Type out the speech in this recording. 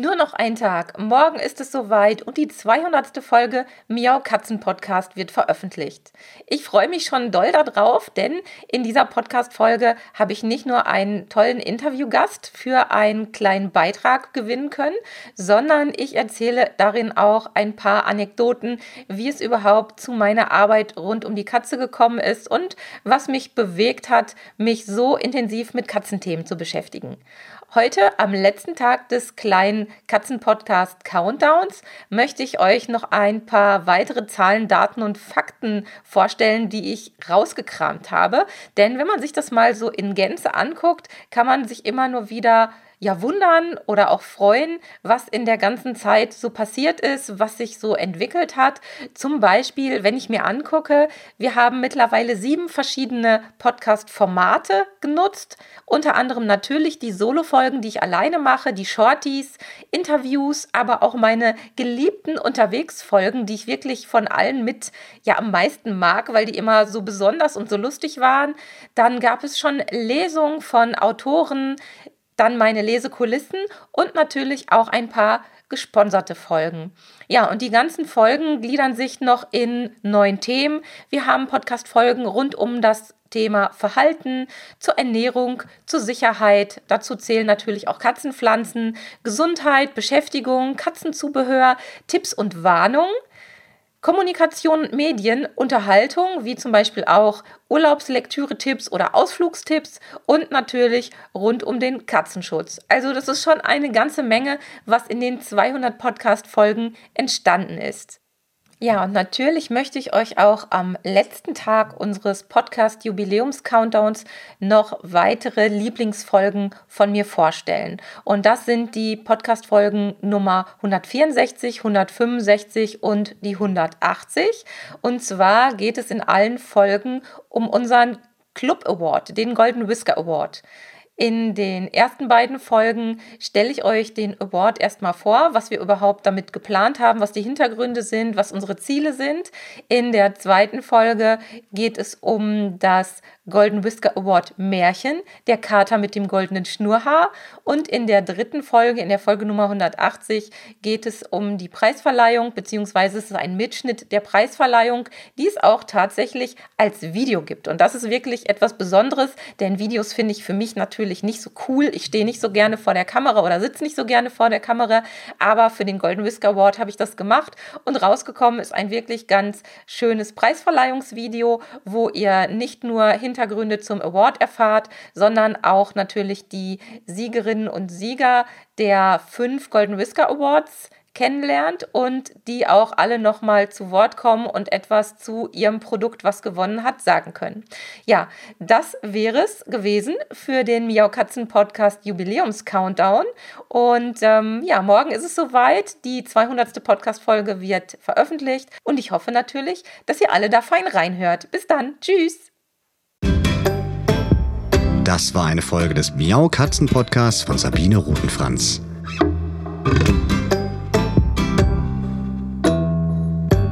Nur noch ein Tag. Morgen ist es soweit und die 200. Folge Miau Katzen Podcast wird veröffentlicht. Ich freue mich schon doll darauf, denn in dieser Podcast-Folge habe ich nicht nur einen tollen Interviewgast für einen kleinen Beitrag gewinnen können, sondern ich erzähle darin auch ein paar Anekdoten, wie es überhaupt zu meiner Arbeit rund um die Katze gekommen ist und was mich bewegt hat, mich so intensiv mit Katzenthemen zu beschäftigen. Heute, am letzten Tag des kleinen Katzenpodcast Countdowns, möchte ich euch noch ein paar weitere Zahlen, Daten und Fakten vorstellen, die ich rausgekramt habe. Denn wenn man sich das mal so in Gänze anguckt, kann man sich immer nur wieder ja wundern oder auch freuen, was in der ganzen Zeit so passiert ist, was sich so entwickelt hat. Zum Beispiel, wenn ich mir angucke, wir haben mittlerweile sieben verschiedene Podcast-Formate genutzt, unter anderem natürlich die Solo-Folgen, die ich alleine mache, die Shorties, Interviews, aber auch meine geliebten Unterwegsfolgen, die ich wirklich von allen mit ja am meisten mag, weil die immer so besonders und so lustig waren. Dann gab es schon Lesungen von Autoren, dann meine Lesekulissen und natürlich auch ein paar gesponserte Folgen. Ja, und die ganzen Folgen gliedern sich noch in neun Themen. Wir haben Podcast-Folgen rund um das Thema Verhalten, zur Ernährung, zur Sicherheit. Dazu zählen natürlich auch Katzenpflanzen, Gesundheit, Beschäftigung, Katzenzubehör, Tipps und Warnungen. Kommunikation Medien, Unterhaltung, wie zum Beispiel auch Urlaubslektüre-Tipps oder Ausflugstipps und natürlich rund um den Katzenschutz. Also das ist schon eine ganze Menge, was in den 200 Podcast-Folgen entstanden ist. Ja, und natürlich möchte ich euch auch am letzten Tag unseres Podcast-Jubiläums-Countdowns noch weitere Lieblingsfolgen von mir vorstellen. Und das sind die Podcast-Folgen Nummer 164, 165 und die 180. Und zwar geht es in allen Folgen um unseren Club Award, den Golden Whisker Award. In den ersten beiden Folgen stelle ich euch den Award erstmal vor, was wir überhaupt damit geplant haben, was die Hintergründe sind, was unsere Ziele sind. In der zweiten Folge geht es um das Golden Whisker Award Märchen, der Kater mit dem goldenen Schnurrhaar. Und in der dritten Folge, in der Folge Nummer 180, geht es um die Preisverleihung, beziehungsweise es ist ein Mitschnitt der Preisverleihung, die es auch tatsächlich als Video gibt. Und das ist wirklich etwas Besonderes, denn Videos finde ich für mich natürlich nicht so cool. Ich stehe nicht so gerne vor der Kamera oder sitze nicht so gerne vor der Kamera, aber für den Golden Whisker Award habe ich das gemacht und rausgekommen ist ein wirklich ganz schönes Preisverleihungsvideo, wo ihr nicht nur hinter Hintergründe zum Award erfahrt, sondern auch natürlich die Siegerinnen und Sieger der fünf Golden Whisker Awards kennenlernt und die auch alle nochmal zu Wort kommen und etwas zu ihrem Produkt, was gewonnen hat, sagen können. Ja, das wäre es gewesen für den Miau Katzen Podcast Jubiläums Countdown. Und ähm, ja, morgen ist es soweit. Die 200. Podcast-Folge wird veröffentlicht und ich hoffe natürlich, dass ihr alle da fein reinhört. Bis dann. Tschüss. Das war eine Folge des Miau Katzen Podcasts von Sabine Rutenfranz.